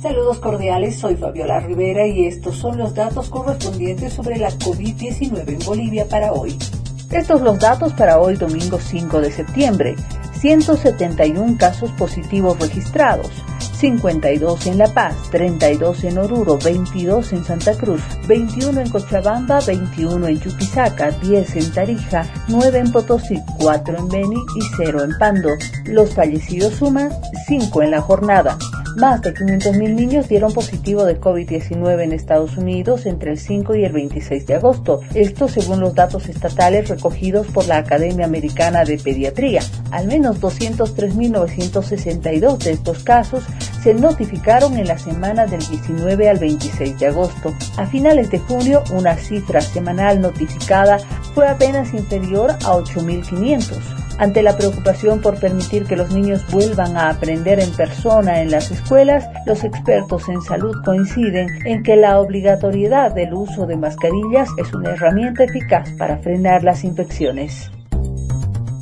Saludos cordiales, soy Fabiola Rivera y estos son los datos correspondientes sobre la COVID-19 en Bolivia para hoy. Estos los datos para hoy domingo 5 de septiembre. 171 casos positivos registrados, 52 en La Paz, 32 en Oruro, 22 en Santa Cruz, 21 en Cochabamba, 21 en Chuquisaca, 10 en Tarija, 9 en Potosí, 4 en Beni y 0 en Pando. Los fallecidos suman 5 en la jornada. Más de 500.000 niños dieron positivo de COVID-19 en Estados Unidos entre el 5 y el 26 de agosto. Esto según los datos estatales recogidos por la Academia Americana de Pediatría. Al menos 203.962 de estos casos se notificaron en la semana del 19 al 26 de agosto. A finales de junio, una cifra semanal notificada fue apenas inferior a 8.500. Ante la preocupación por permitir que los niños vuelvan a aprender en persona en las escuelas, los expertos en salud coinciden en que la obligatoriedad del uso de mascarillas es una herramienta eficaz para frenar las infecciones.